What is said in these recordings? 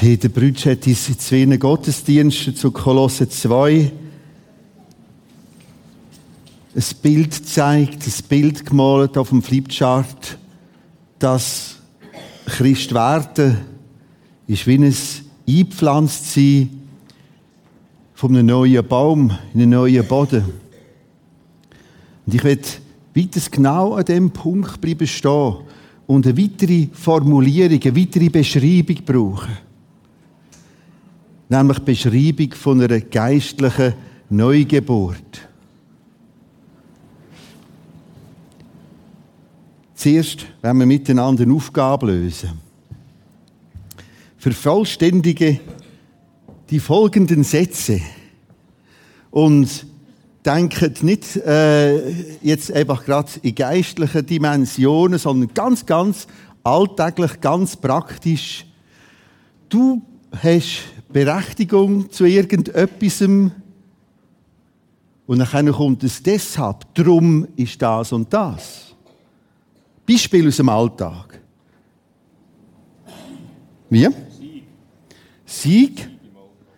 Peter Brütsch hat in zwei Gottesdiensten zu Kolosse 2 ein Bild zeigt, ein Bild gemalt auf dem Flipchart, dass Christ werden ist wie ein eingepflanzt sein von einem neuen Baum in einen neuen Boden. Und ich werde weiter genau an dem Punkt bleiben stehen und eine weitere Formulierung, eine weitere Beschreibung brauchen. Nämlich die Beschreibung von einer geistlichen Neugeburt. Zuerst wenn wir miteinander eine Aufgabe lösen. Vervollständige die folgenden Sätze und denkt nicht äh, jetzt einfach gerade in geistlichen Dimensionen, sondern ganz, ganz alltäglich, ganz praktisch. Du hast Berechtigung zu irgendetwas und dann kommt es deshalb, drum ist das und das. Beispiel aus dem Alltag. Wie? Sieg.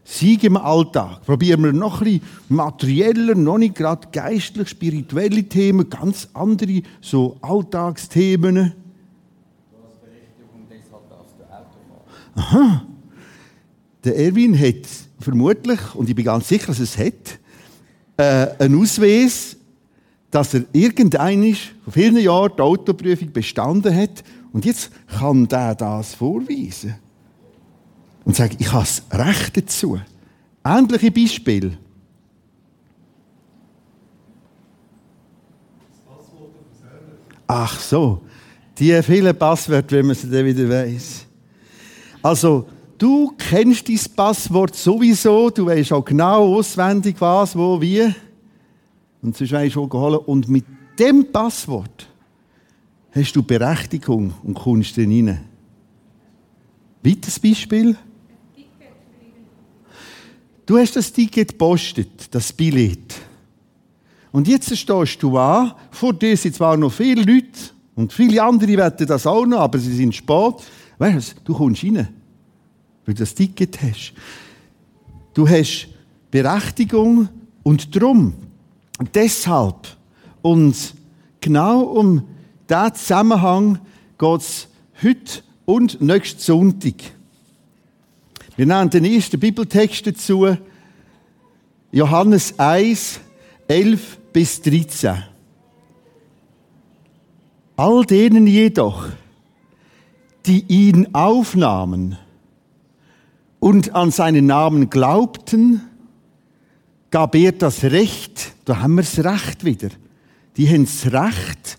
Sieg im Alltag. Probieren wir noch ein bisschen materieller, noch nicht gerade geistlich, spirituelle Themen, ganz andere, so Alltagsthemen. Aha. Der Erwin hat vermutlich, und ich bin ganz sicher, dass es hat, äh, einen Ausweis dass er irgendein vor vielen Jahren die Autoprüfung bestanden hat und jetzt kann der das vorweisen. Und sagt, ich habe das Recht dazu. Ähnliche Beispiele. Ach so, die vielen Passwörter, wenn man sie dann wieder weiss. Also, du kennst dein Passwort sowieso, du weißt auch genau auswendig, was, wo, wie. Und sonst weißt du holen. Und mit dem Passwort hast du Berechtigung und kommst dann rein. Weiteres Beispiel. Du hast das Ticket gepostet, das Billett. Und jetzt stehst du an, vor dir sind zwar noch viele Leute und viele andere wetten das auch noch, aber sie sind spät. Weißt du, du kommst rein, weil du das Ticket hast. Du hast Berechtigung und drum deshalb und genau um diesen Zusammenhang geht es heute und nächsten Sonntag. Wir nehmen den ersten Bibeltext dazu, Johannes 1, 11 bis 13. All denen jedoch, die ihn aufnahmen und an seinen Namen glaubten, gab er das Recht, da haben wir das Recht wieder. Die haben das Recht,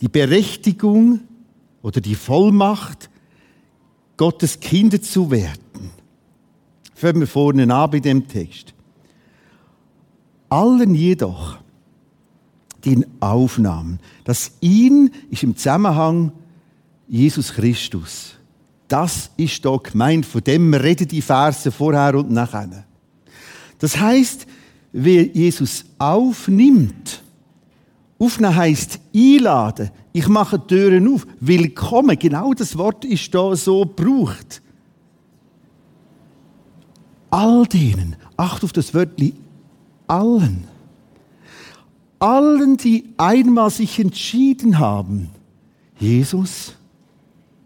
die Berechtigung oder die Vollmacht, Gottes Kinder zu werden. Fangen wir vorne an bei dem Text. Allen jedoch, die ihn aufnahmen, das ihn ist im Zusammenhang Jesus Christus. Das ist da gemeint, von dem reden die Verse vorher und nachher. Das heißt, wer Jesus aufnimmt, aufnehmen heißt einladen. Ich mache Türen auf. Willkommen. Genau das Wort ist da so gebraucht. All denen, acht auf das Wörtli, allen. Allen, die einmal sich entschieden haben, Jesus,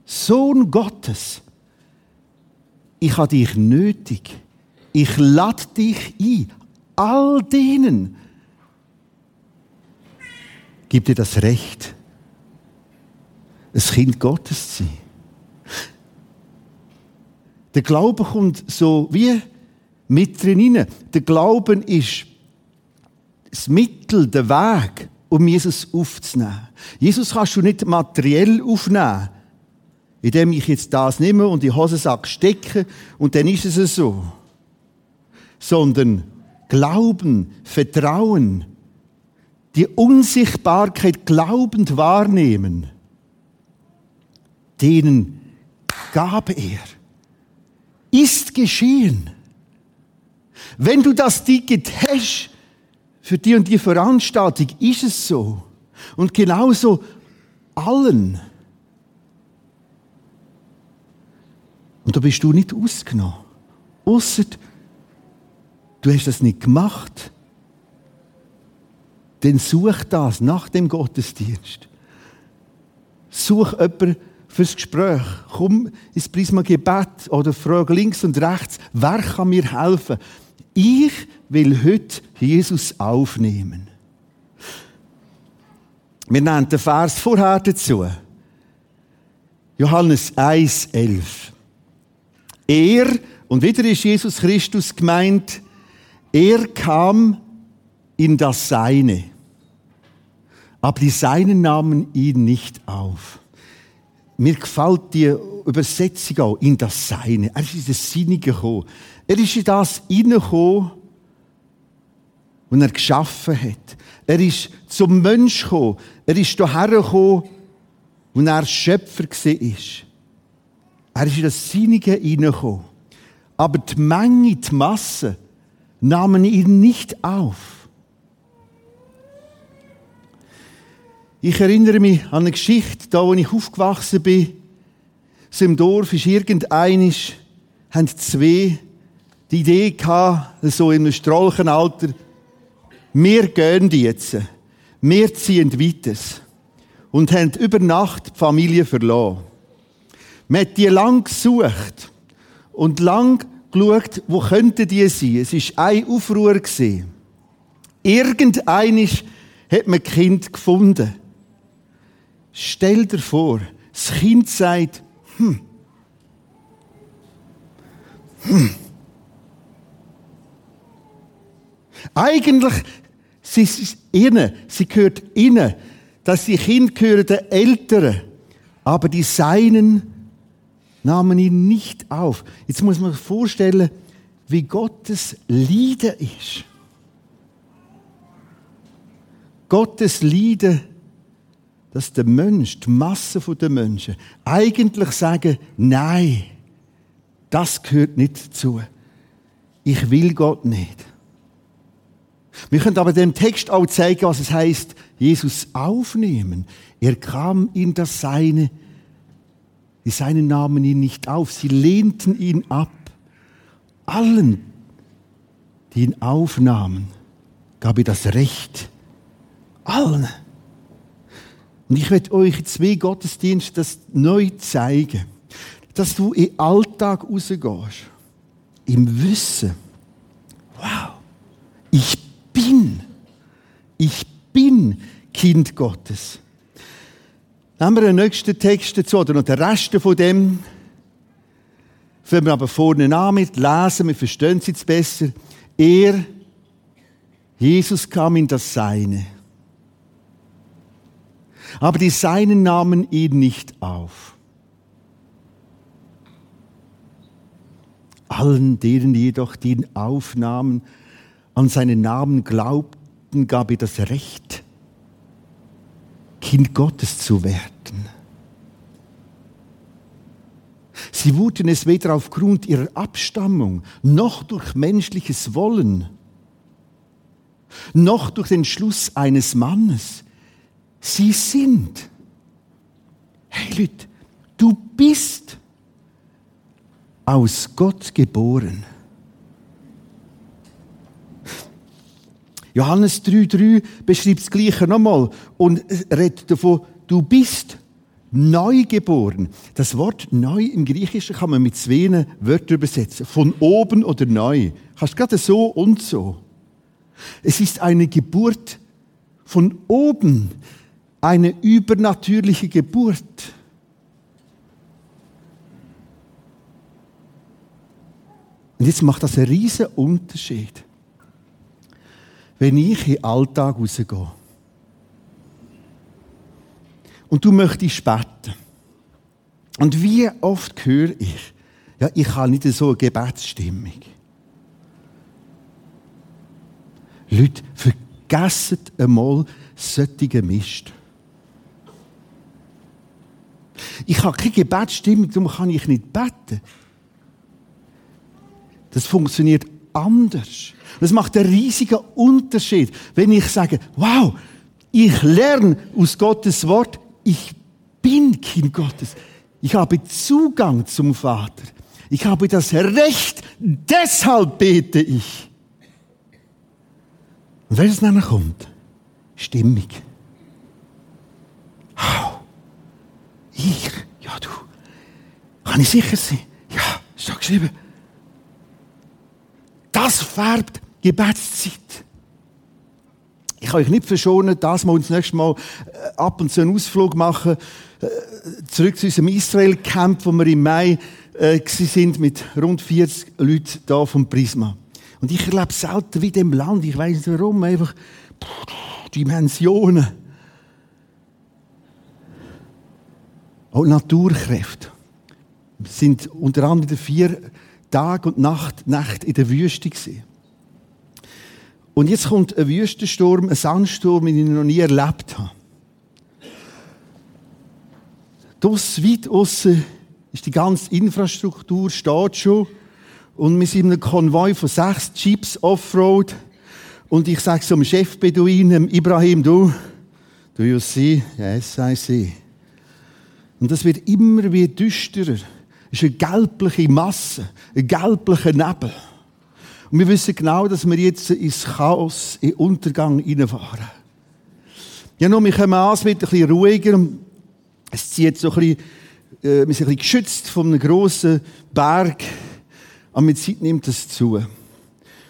Sohn Gottes, ich habe dich nötig. Ich lade dich ein. All denen gibt dir das Recht, ein Kind Gottes zu sein. Der Glaube kommt so wie mit drin Der Glauben ist das Mittel, der Weg, um Jesus aufzunehmen. Jesus kannst du nicht materiell aufnehmen, indem ich jetzt das nehme und die Hosensack stecke und dann ist es so sondern Glauben, Vertrauen, die Unsichtbarkeit glaubend wahrnehmen, denen gab er. Ist geschehen. Wenn du das Ticket hast für die und die Veranstaltung, ist es so. Und genauso allen. Und da bist du nicht ausgenommen. Ausser, du hast das nicht gemacht. Dann such das nach dem Gottesdienst. Such jemanden fürs Gespräch. Komm ins Prisma Gebet oder frag links und rechts, wer kann mir helfen? Ich will heute Jesus aufnehmen. Wir nennen den Vers vorher dazu. Johannes 1, 11. Er, und wieder ist Jesus Christus gemeint, er kam in das Seine. Aber die Seinen nahmen ihn nicht auf. Mir gefällt die Übersetzung auch in das Seine. Er ist in das Sinne gekommen. Er ist in das hineingekommen, was er geschaffen hat. Er ist zum Mensch gekommen. Er ist hierher gekommen, wo er Schöpfer war. Er ist in das Sinnige hineingekommen. Aber die Menge, die Masse, nahmen ihn nicht auf. Ich erinnere mich an eine Geschichte, da wo ich aufgewachsen bin. So im Dorf ist irgendeinisch, haben zwei die Idee gehabt, so in einem Strolchenalter, wir gehen jetzt. Wir ziehen weiter. Und haben über Nacht die Familie verloren. Man hat die lang gesucht. Und lang geschaut, wo könnten die sein. Es war ein Aufruhr. Irgendeinisch hat man Kind gefunden. Stell dir vor, das Kind sagt, hm, hm. Eigentlich sie ist innen, sie gehört innen, dass die Kinder gehören den Eltern, aber die Seinen nahmen ihn nicht auf. Jetzt muss man sich vorstellen, wie Gottes Lieder ist. Gottes Lieder, dass der Mensch, die Masse der Menschen, eigentlich sagen, nein, das gehört nicht dazu. Ich will Gott nicht. Wir können aber dem Text auch zeigen, was es heißt, Jesus aufnehmen. Er kam in das Seine. Die Seinen nahmen ihn nicht auf. Sie lehnten ihn ab. Allen, die ihn aufnahmen, gab er das Recht. Allen. Und ich werde euch zwei Gottesdienste das neu zeigen. Dass du den Alltag rausgehst. Im Wissen. Wow. Ich bin. Ich bin Kind Gottes. Nehmen wir den nächsten Text dazu, oder noch den Rest von dem. Fangen wir aber vorne an mit, lesen, wir verstehen es jetzt besser. Er, Jesus kam in das Seine. Aber die Seinen nahmen ihn nicht auf. Allen denen jedoch, die ihn aufnahmen, an seinen Namen glaubten, gab er das Recht, Kind Gottes zu werden. Sie wurden es weder aufgrund ihrer Abstammung noch durch menschliches Wollen, noch durch den Schluss eines Mannes. Sie sind. Hey Leute, du bist aus Gott geboren. Johannes 3,3 beschreibt das Gleiche nochmal und redet davon, du bist neu geboren. Das Wort neu im Griechischen kann man mit zwei Wörtern übersetzen. Von oben oder neu. Kannst gerade so und so. Es ist eine Geburt von oben. Eine übernatürliche Geburt. Und jetzt macht das einen riesen Unterschied wenn ich in den Alltag rausgehe und du möchtest beten. Und wie oft höre ich, ja, ich habe nicht so eine Gebetsstimmung. Leute, vergessen einmal solche Mist. Ich habe keine Gebetsstimmung, darum kann ich nicht beten. Das funktioniert anders. Das macht einen riesigen Unterschied, wenn ich sage, wow, ich lerne aus Gottes Wort, ich bin Kind Gottes. Ich habe Zugang zum Vater. Ich habe das Recht, deshalb bete ich. Und wenn es nachher kommt, Stimmung. Wow. Ich? Ja, du. Kann ich sicher sein? Ja, ist da geschrieben. Das färbt Gebetszeit. Ich kann euch nicht verschonen, dass wir uns nächstes Mal äh, ab und zu einen Ausflug machen, äh, zurück zu unserem Israel-Camp, wo wir im Mai äh, sind mit rund 40 Leuten da vom Prisma. Und ich erlebe selten wie dem Land, ich weiß nicht warum, einfach Dimensionen. Auch Naturkräfte. Wir sind unter anderem vier Tag und Nacht, Nacht in der Wüste gewesen. Und jetzt kommt ein Wüstensturm, ein Sandsturm, den ich noch nie erlebt habe. Das weit aussen ist die ganze Infrastruktur, steht schon. Und wir sind in einem Konvoi von sechs Jeeps Offroad. Und ich sage zum Chefbeduin, Ibrahim, du, do you see? Yes, I see. Und das wird immer wie düsterer. Es ist eine gelbliche Masse, ein gelblicher Nebel. Und wir wissen genau, dass wir jetzt ins Chaos, in Untergang hineinfahren. Ja, nun, wir kommen an, es wird ein bisschen ruhiger. Es zieht so ein bisschen, äh, wir sind ein bisschen geschützt von einem grossen Berg. Aber mit Zeit nimmt das zu.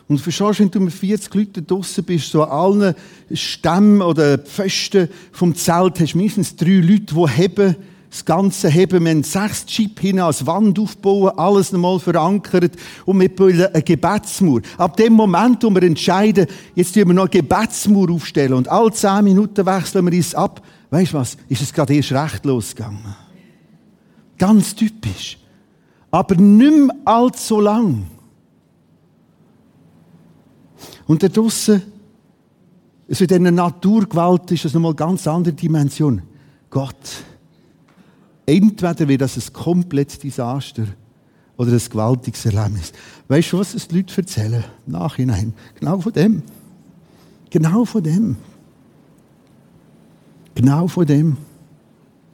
Und verstehst du, wenn du mit 40 Leuten draussen bist, so an allen Stämmen oder Pfosten vom Zelt, hast du mindestens drei Leute, die heben, das Ganze heben. Wir haben sechs Chip hin als Wand aufbauen, alles nochmal verankert und wir bilden eine Gebetsmauer. Ab dem Moment, wo wir entscheiden, jetzt tun wir noch eine Gebetsmauer aufstellen und alle zehn Minuten wechseln wir uns ab, weißt du was, ist es gerade erst recht losgegangen. Ganz typisch. Aber nicht mehr allzu lang. Und da draussen, also in dieser Naturgewalt ist das nochmal eine ganz andere Dimension. Gott Entweder wird das ein komplettes Desaster oder ein gewaltiges Erlebnis. Weißt du, was es die Leute erzählen? Im Nachhinein. Genau von dem. Genau von dem. Genau von dem.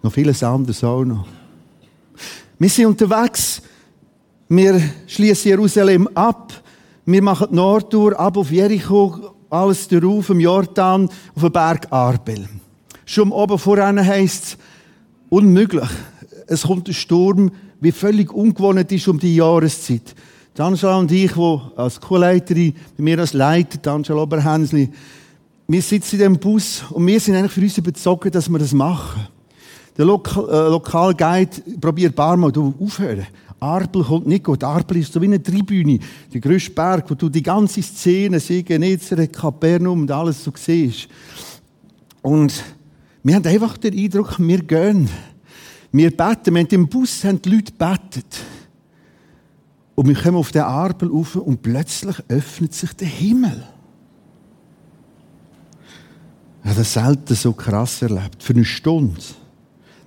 Noch vieles anderes auch noch. Wir sind unterwegs. Wir schließen Jerusalem ab. Wir machen die Nordtour ab auf Jericho, alles darauf, im Jordan, auf den Berg Arbel. Schon oben voran heisst es, unmöglich. Es kommt ein Sturm, wie völlig ungewohnt ist um die Jahreszeit. Die Angela und ich, die als Co-Leiterin, bei mir als Leiter, die Angela Oberhänsli, wir sitzen in diesem Bus und wir sind eigentlich für uns überzeugt, dass wir das machen. Der Lokal, äh, Lokalguide probiert ein paar Mal, du aufhören. Arbel kommt nicht gut. Arbel ist so wie eine Tribüne. Der grösste Berg, wo du die ganze Szene, See, Genezareth, Kapernaum und alles so siehst. Und wir haben einfach den Eindruck, wir gehen. Wir beten. Wir haben im Bus haben die Leute betet. Und wir kommen auf den Arbel rauf und plötzlich öffnet sich der Himmel. Ich habe das selten so krass erlebt. Für eine Stunde.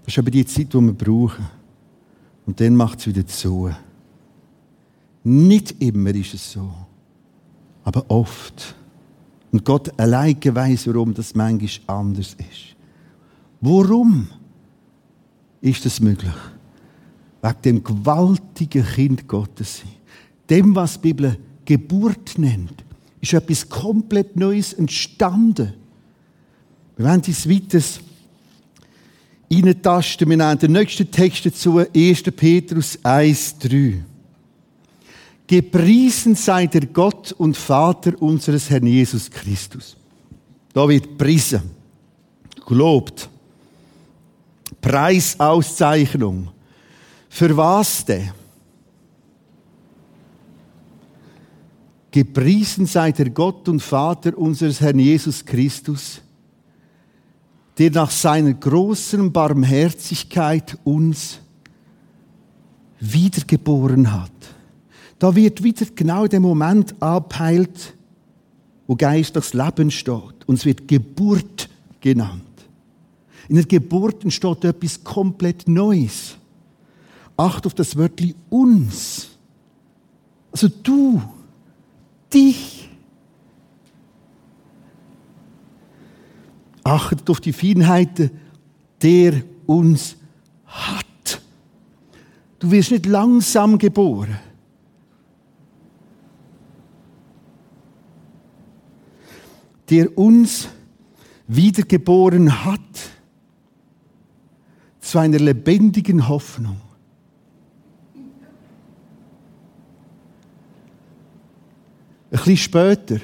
Das ist aber die Zeit, die wir brauchen. Und dann macht es wieder zu. Nicht immer ist es so. Aber oft. Und Gott allein weiß, warum das manchmal anders ist. Warum ist das möglich? Wegen dem gewaltigen Kind Gottes. Dem, was die Bibel Geburt nennt, ist etwas komplett Neues entstanden. Wir werden uns weiter reintasten. Wir nehmen den nächsten Text dazu, 1. Petrus 1, 3. Gepriesen sei der Gott und Vater unseres Herrn Jesus Christus. Da wird priesen, gelobt. Preisauszeichnung. Für was denn? Gepriesen sei der Gott und Vater unseres Herrn Jesus Christus, der nach seiner großen Barmherzigkeit uns wiedergeboren hat. Da wird wieder genau der Moment abheilt, wo geistliches Leben steht. Und es wird Geburt genannt. In der Geburt entsteht etwas komplett Neues. Acht auf das Wörtchen uns. Also du, dich. Achtet auf die Feinheiten, der uns hat. Du Du wirst nicht langsam geboren. Der uns wiedergeboren hat zu einer lebendigen Hoffnung. Ein bisschen später,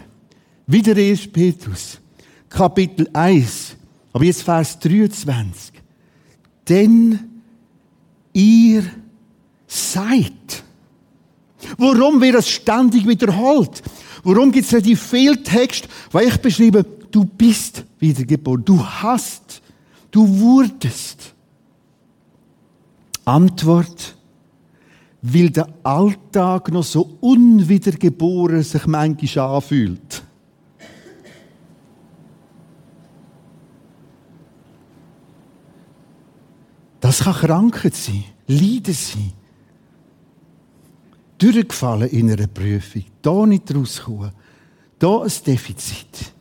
wieder 1. Petrus, Kapitel 1, aber jetzt Vers 23. Denn ihr seid. Warum wird das ständig wiederholt? Warum gibt es relativ viel Text, weil ich beschreibe, du bist wiedergeboren, du hast, du wurdest. Antwort, weil der Alltag noch so unwiedergeboren sich manchmal anfühlt. Das kann Krankheit sein, Leiden sein. Durchgefallen in einer Prüfung, da nicht rauskommen, da ein Defizit.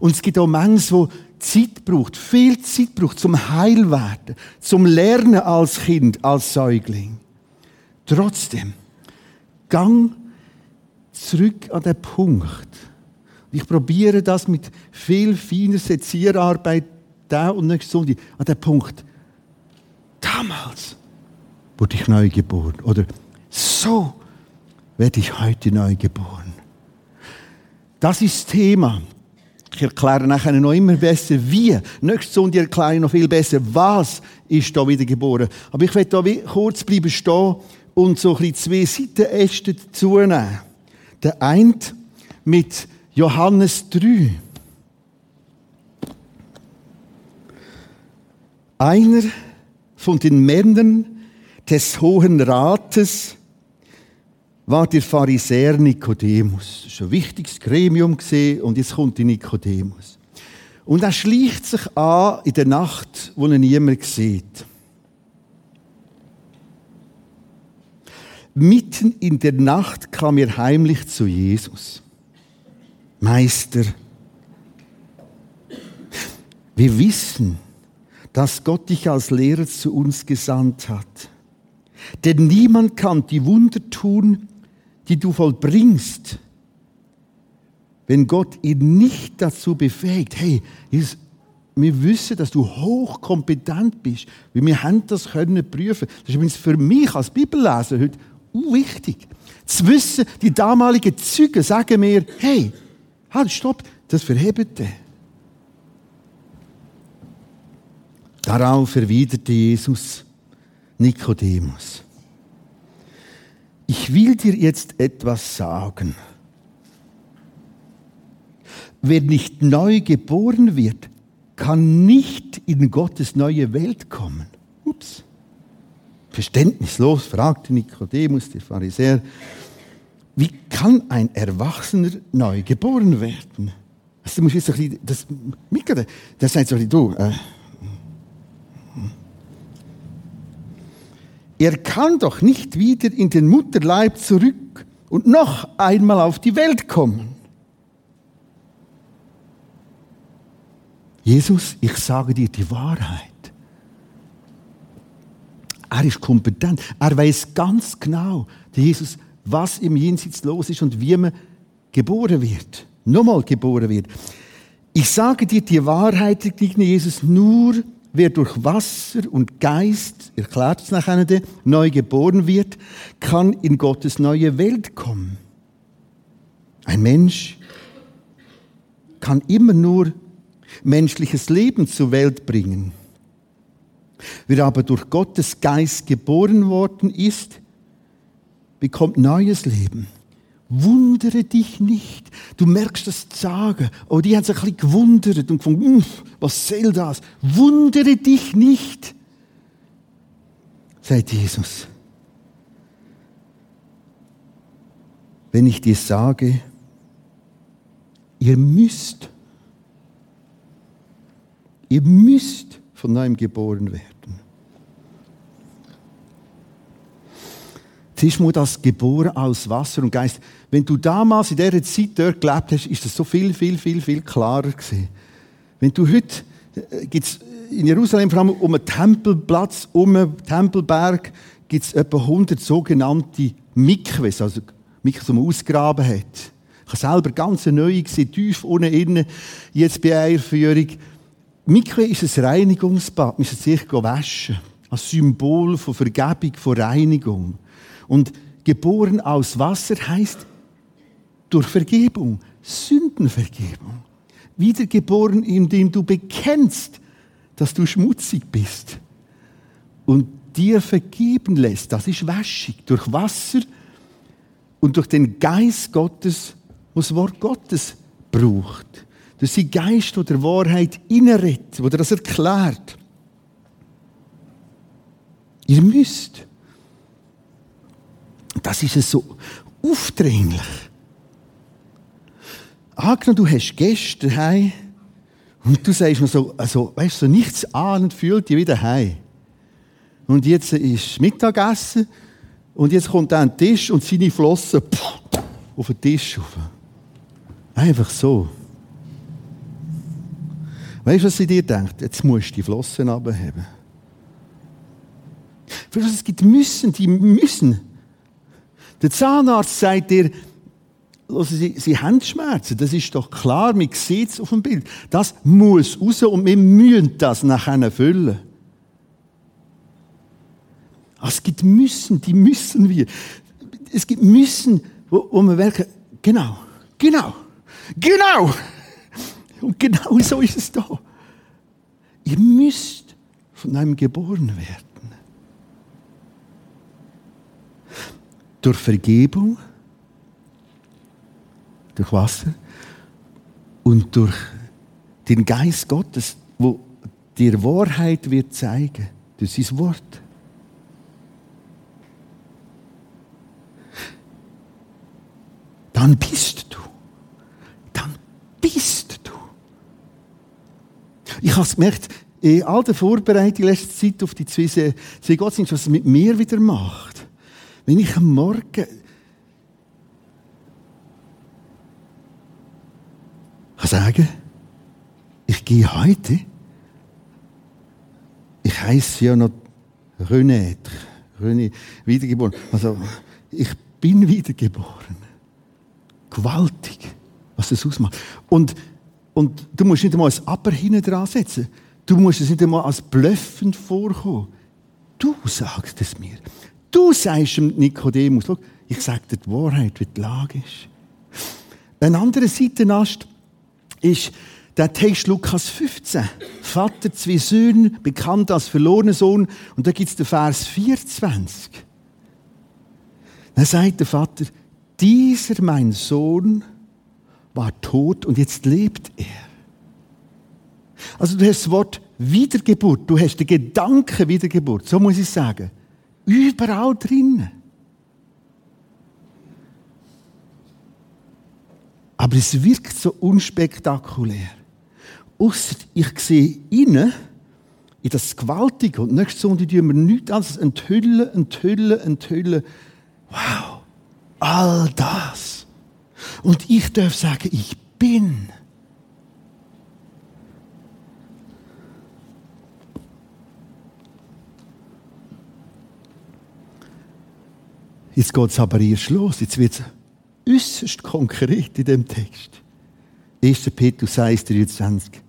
Und es gibt auch Menschen, die Zeit braucht, viel Zeit braucht zum Heilwerden, zum Lernen als Kind, als Säugling. Trotzdem, gang zurück an den Punkt. Ich probiere das mit viel feiner Sezierarbeit da und nächste Sonntag an den Punkt. Damals wurde ich neu geboren. Oder so werde ich heute neu geboren. Das ist Thema. Ich erkläre nachher noch immer besser, wie. Nächste Sonntag erkläre ich noch viel besser, was ist da wieder geboren. Aber ich werde da kurz bleiben stehen und so ein bisschen zwei Seitenäste dazu nehmen. Der eine mit Johannes 3. Einer von den Männern des Hohen Rates war der Pharisäer Nikodemus. Das war ein wichtiges Gremium und jetzt kommt die Nikodemus. Und er schleicht sich an in der Nacht, wo er niemand sieht. Mitten in der Nacht kam er heimlich zu Jesus. Meister, wir wissen, dass Gott dich als Lehrer zu uns gesandt hat. Denn niemand kann die Wunder tun, die du vollbringst, wenn Gott ihn nicht dazu befähigt. Hey, wir wissen, dass du hochkompetent bist, weil wir haben das können prüfen. Das ist übrigens für mich als Bibelleser heute wichtig. Zu wissen, die damaligen Zeugen sagen mir, hey, halt, stopp, das verhebt der. Darauf erwiderte Jesus Nikodemus. Ich will dir jetzt etwas sagen. Wer nicht neu geboren wird, kann nicht in Gottes neue Welt kommen. Ups. Verständnislos fragte Nikodemus, der Pharisäer, wie kann ein Erwachsener neu geboren werden? Also, du musst jetzt ein bisschen, das. Das sagt so, du, äh, Er kann doch nicht wieder in den Mutterleib zurück und noch einmal auf die Welt kommen. Jesus, ich sage dir die Wahrheit. Er ist kompetent. Er weiß ganz genau, Jesus, was im Jenseits los ist und wie man geboren wird. Nochmal geboren wird. Ich sage dir die Wahrheit, Jesus, nur wer durch Wasser und Geist, erklärt es nachher, neu geboren wird, kann in Gottes neue Welt kommen. Ein Mensch kann immer nur menschliches Leben zur Welt bringen. Wer aber durch Gottes Geist geboren worden ist, bekommt neues Leben. Wundere dich nicht. Du merkst das Sagen. Oh, die haben sich ein bisschen gewundert und gefunden, was soll das? Wundere dich nicht, sagt Jesus. Wenn ich dir sage, ihr müsst, ihr müsst von neuem geboren werden. Zuerst muss das geboren aus Wasser und Geist. Wenn du damals in dieser Zeit dort gelebt hast, ist das so viel, viel, viel, viel klarer gewesen. Wenn du heute, äh, gibt's in Jerusalem, vor allem um den Tempelplatz, um den Tempelberg, gibt es etwa 100 sogenannte Mikves, also Mikves, die man ausgraben hat. Ich habe selber ganz neu gesehen, tief unten innen, jetzt bei einer Führung. Mikve ist ein Reinigungsbad, man muss sich waschen. Ein Symbol von Vergebung, von Reinigung. Und geboren aus Wasser heißt durch Vergebung, Sündenvergebung. Wiedergeboren, indem du bekennst, dass du schmutzig bist und dir vergeben lässt. Das ist Waschung durch Wasser und durch den Geist Gottes was Wort Gottes braucht. Durch sein Geist, der der Wahrheit inneret, der das erklärt. Ihr müsst. Das ist es so aufdringlich. Angenommen, du hast Gäste daheim und du sagst mir so, also, weißt du, so nichts ahnend fühlt dich wieder heim. Und jetzt ist Mittagessen und jetzt kommt er an den Tisch und seine Flossen auf den Tisch rauf. Einfach so. Weißt du, was sie dir denkt? Jetzt musst du die Flossen abheben. Für was es gibt müssen, die müssen. Der Zahnarzt sagt dir, Sie, Sie haben Schmerzen, das ist doch klar, man sieht es auf dem Bild. Das muss raus und wir müssen das nachher füllen. Es gibt Müssen, die müssen wir. Es gibt Müssen, wo, wo wir merken, genau, genau. Genau! Und genau so ist es da. Ihr müsst von einem geboren werden. Durch Vergebung, durch Wasser und durch den Geist Gottes, wo dir Wahrheit wird zeigen, durch sein Wort. Dann bist du bist du? Ich habe es gemerkt, in all der Vorbereitung letzte Zeit auf die zwei Gottesdienste, was es mit mir wieder macht. Wenn ich am Morgen sagen, ich gehe heute, ich heiße ja noch René, René, wiedergeboren. Also, ich bin wiedergeboren. Gewaltig was das ausmacht. Und, und du musst nicht einmal ein Aber hinten dran setzen. Du musst es nicht einmal als blöffend vorkommen. Du sagst es mir. Du sagst dem Nikodemus, ich sage dir die Wahrheit, wie die Lage ist. Ein anderer Seitenast ist der Text Lukas 15. Vater, zwei Söhne, bekannt als verlorener Sohn. Und da gibt es den Vers 24. Da sagt der Vater, dieser mein Sohn war tot und jetzt lebt er. Also du hast das Wort Wiedergeburt, du hast den Gedanken Wiedergeburt, so muss ich sagen. Überall drinnen. Aber es wirkt so unspektakulär. Ausser ich sehe innen, in das Gewaltige. Und nächste Sonntag tun wir nichts anderes enthüllen, enthüllen, enthüllen. Wow, all das. Und ich darf sagen, ich bin. Jetzt geht es aber erst los. Jetzt wird äußerst konkret in dem Text. 1. Petrus 1, 23.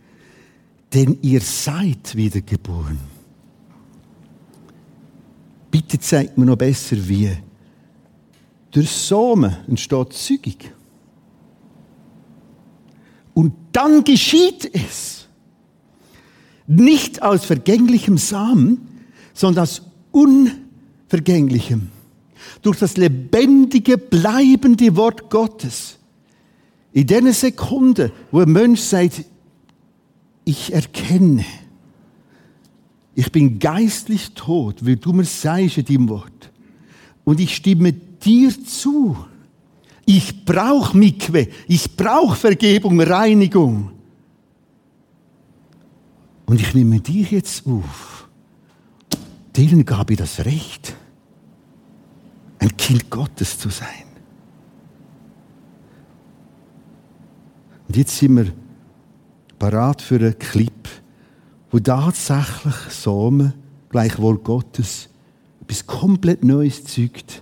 Denn ihr seid wiedergeboren. Bitte zeigt mir noch besser, wie. Durch Samen entsteht Zeugung. Und dann geschieht es. Nicht aus vergänglichem Samen, sondern aus unvergänglichem. Durch das lebendige, bleibende Wort Gottes. In der Sekunde, wo ein Mensch sagt, ich erkenne, ich bin geistlich tot, wie du mir sagst in deinem Wort. Und ich stimme dir zu. Ich brauche Mikwe, ich brauche Vergebung, Reinigung. Und ich nehme dich jetzt auf. Denen gab ich das Recht, ein Kind Gottes zu sein. Und jetzt sind wir parat für einen Clip, wo tatsächlich Samen, gleich Wort Gottes, etwas komplett Neues zeugt.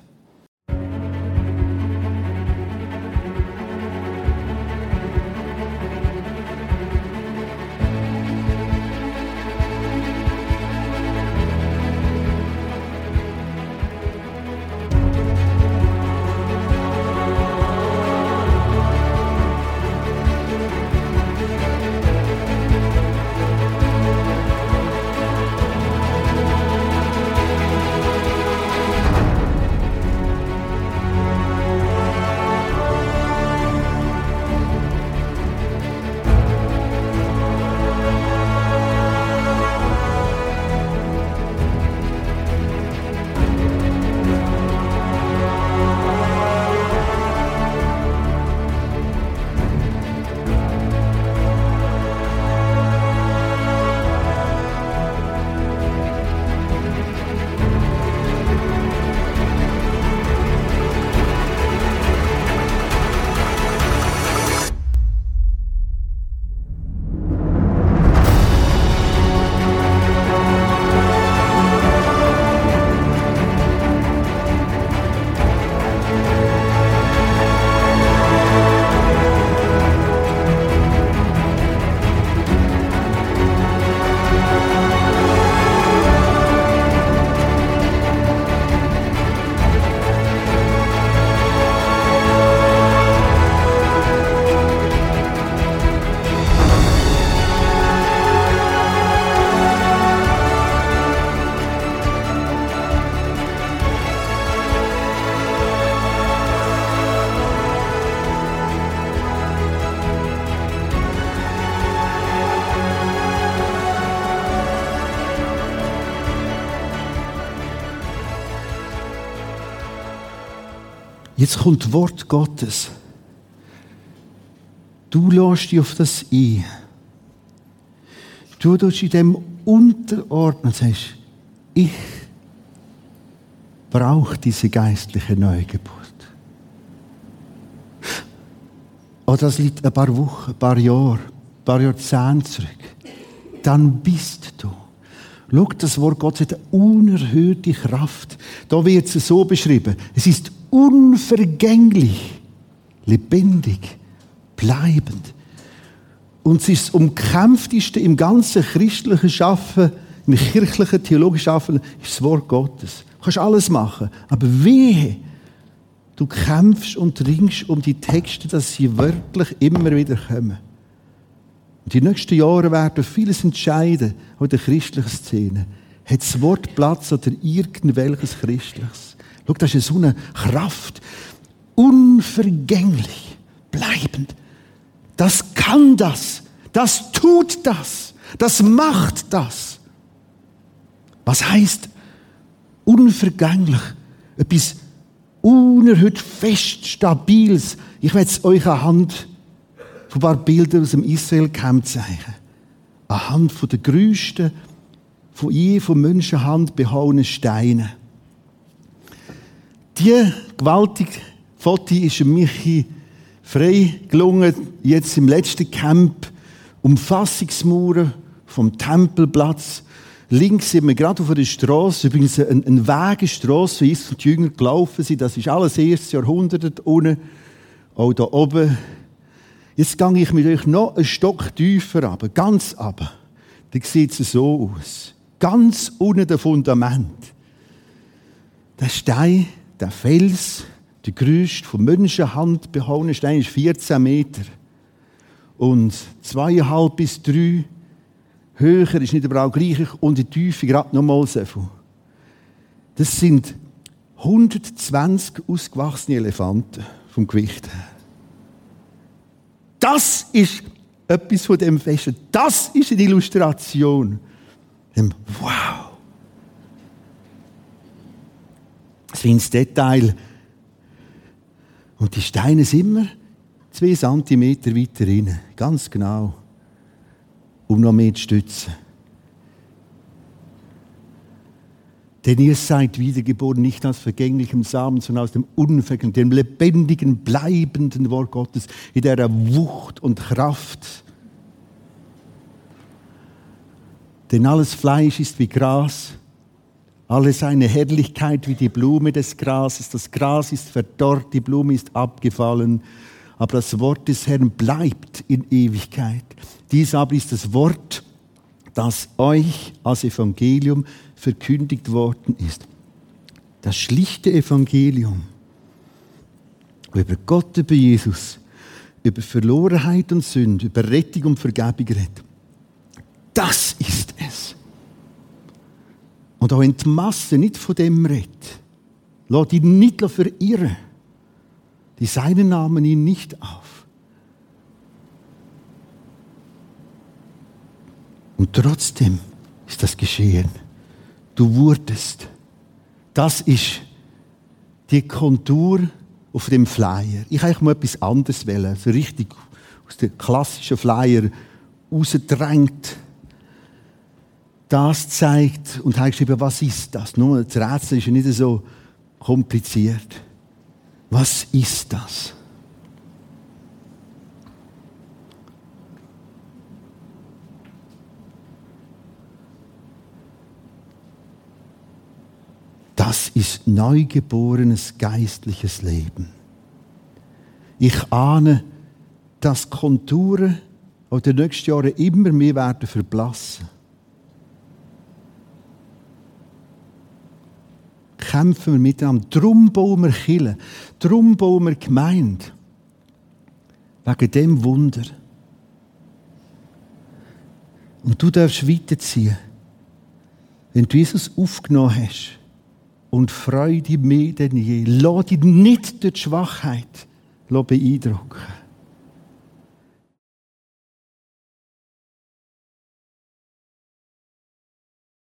Jetzt kommt Wort Gottes. Du lässt dich auf das ein. Du tust in dem unterordnen sagst, ich brauche diese geistliche Neugeburt. Oder das liegt ein paar Wochen, ein paar Jahre, ein paar Jahrzehnte zurück. Dann bist du. Schau, das Wort Gottes hat eine unerhörte Kraft. Da wird es so beschrieben. Es ist unvergänglich, lebendig, bleibend. Und es ist das umkämpfteste im ganzen christlichen Schaffen, im kirchlichen, theologischen Schaffen, ist das Wort Gottes. Du kannst alles machen. Aber wehe, du kämpfst und ringst um die Texte, dass sie wirklich immer wieder kommen. Und die nächsten Jahre werden vieles entscheiden, auch in der christlichen Szene. Hat das Wort Platz oder irgendwelches Christliches? Schau, das ist so eine Kraft. Unvergänglich, bleibend. Das kann das. Das tut das. Das macht das. Was heißt unvergänglich? Etwas unerhört fest, stabiles. Ich werde es euch anhand von ein paar Bildern aus dem Israel-Camp zeigen. Anhand von der größten, von je von Menschenhand behauenen Steinen. Die gewaltige Foto ist Michi frei gelungen, jetzt im letzten Camp, Umfassungsmauern vom Tempelplatz. Links sind wir gerade auf der Straße, übrigens eine, eine Wegestrasse, wie es die Jünger gelaufen sind. Das ist alles erstes Jahrhundert unten, auch da oben. Jetzt gehe ich mit euch noch einen Stock tiefer runter, ganz runter. Da sieht es so aus. Ganz unten das Fundament. Der Stein der Fels, der größte von Menschenhand behauene Stein, ist 14 Meter. Und zweieinhalb bis drei höher ist nicht überall gleich und die Tiefe gerade nochmal so viel. Das sind 120 ausgewachsene Elefanten vom Gewicht her. Das ist etwas von dem Festen. Das ist eine Illustration. Wow! So ins Detail. Und die Steine sind immer zwei Zentimeter weiter rein. Ganz genau. Um noch mehr zu stützen. Denn ihr seid wiedergeboren nicht aus vergänglichem Samen, sondern aus dem unvergänglichen, dem lebendigen, bleibenden Wort Gottes, in der Wucht und Kraft. Denn alles Fleisch ist wie Gras, alle seine Herrlichkeit wie die Blume des Grases. Das Gras ist verdorrt, die Blume ist abgefallen, aber das Wort des Herrn bleibt in Ewigkeit. Dies aber ist das Wort, das euch als Evangelium verkündigt worden ist. Das schlichte Evangelium über Gott, über Jesus, über Verlorenheit und Sünde, über Rettung und Vergebung redet. Das ist. Und auch in die Masse nicht von dem redet. Lass dich nicht verirren. Die seinen Namen ihn nicht auf. Und trotzdem ist das geschehen. Du wurdest. Das ist die Kontur auf dem Flyer. Ich eigentlich mal etwas anderes wählen, so richtig aus dem klassischen Flyer rausgedrängt. Das zeigt und habe geschrieben, was ist das? Nur das Rätsel ist ja nicht so kompliziert. Was ist das? Das ist neugeborenes geistliches Leben. Ich ahne, dass Konturen in den nächsten Jahren immer mehr werden verblassen. Kämpfen wir miteinander. Drum bauen wir Kirche. Drum bauen wir Gemeinde. Wegen dem Wunder. Und du darfst weiterziehen. Wenn du Jesus aufgenommen hast, und Freude mehr denn je. Lass dich nicht durch die Schwachheit beeindrucken.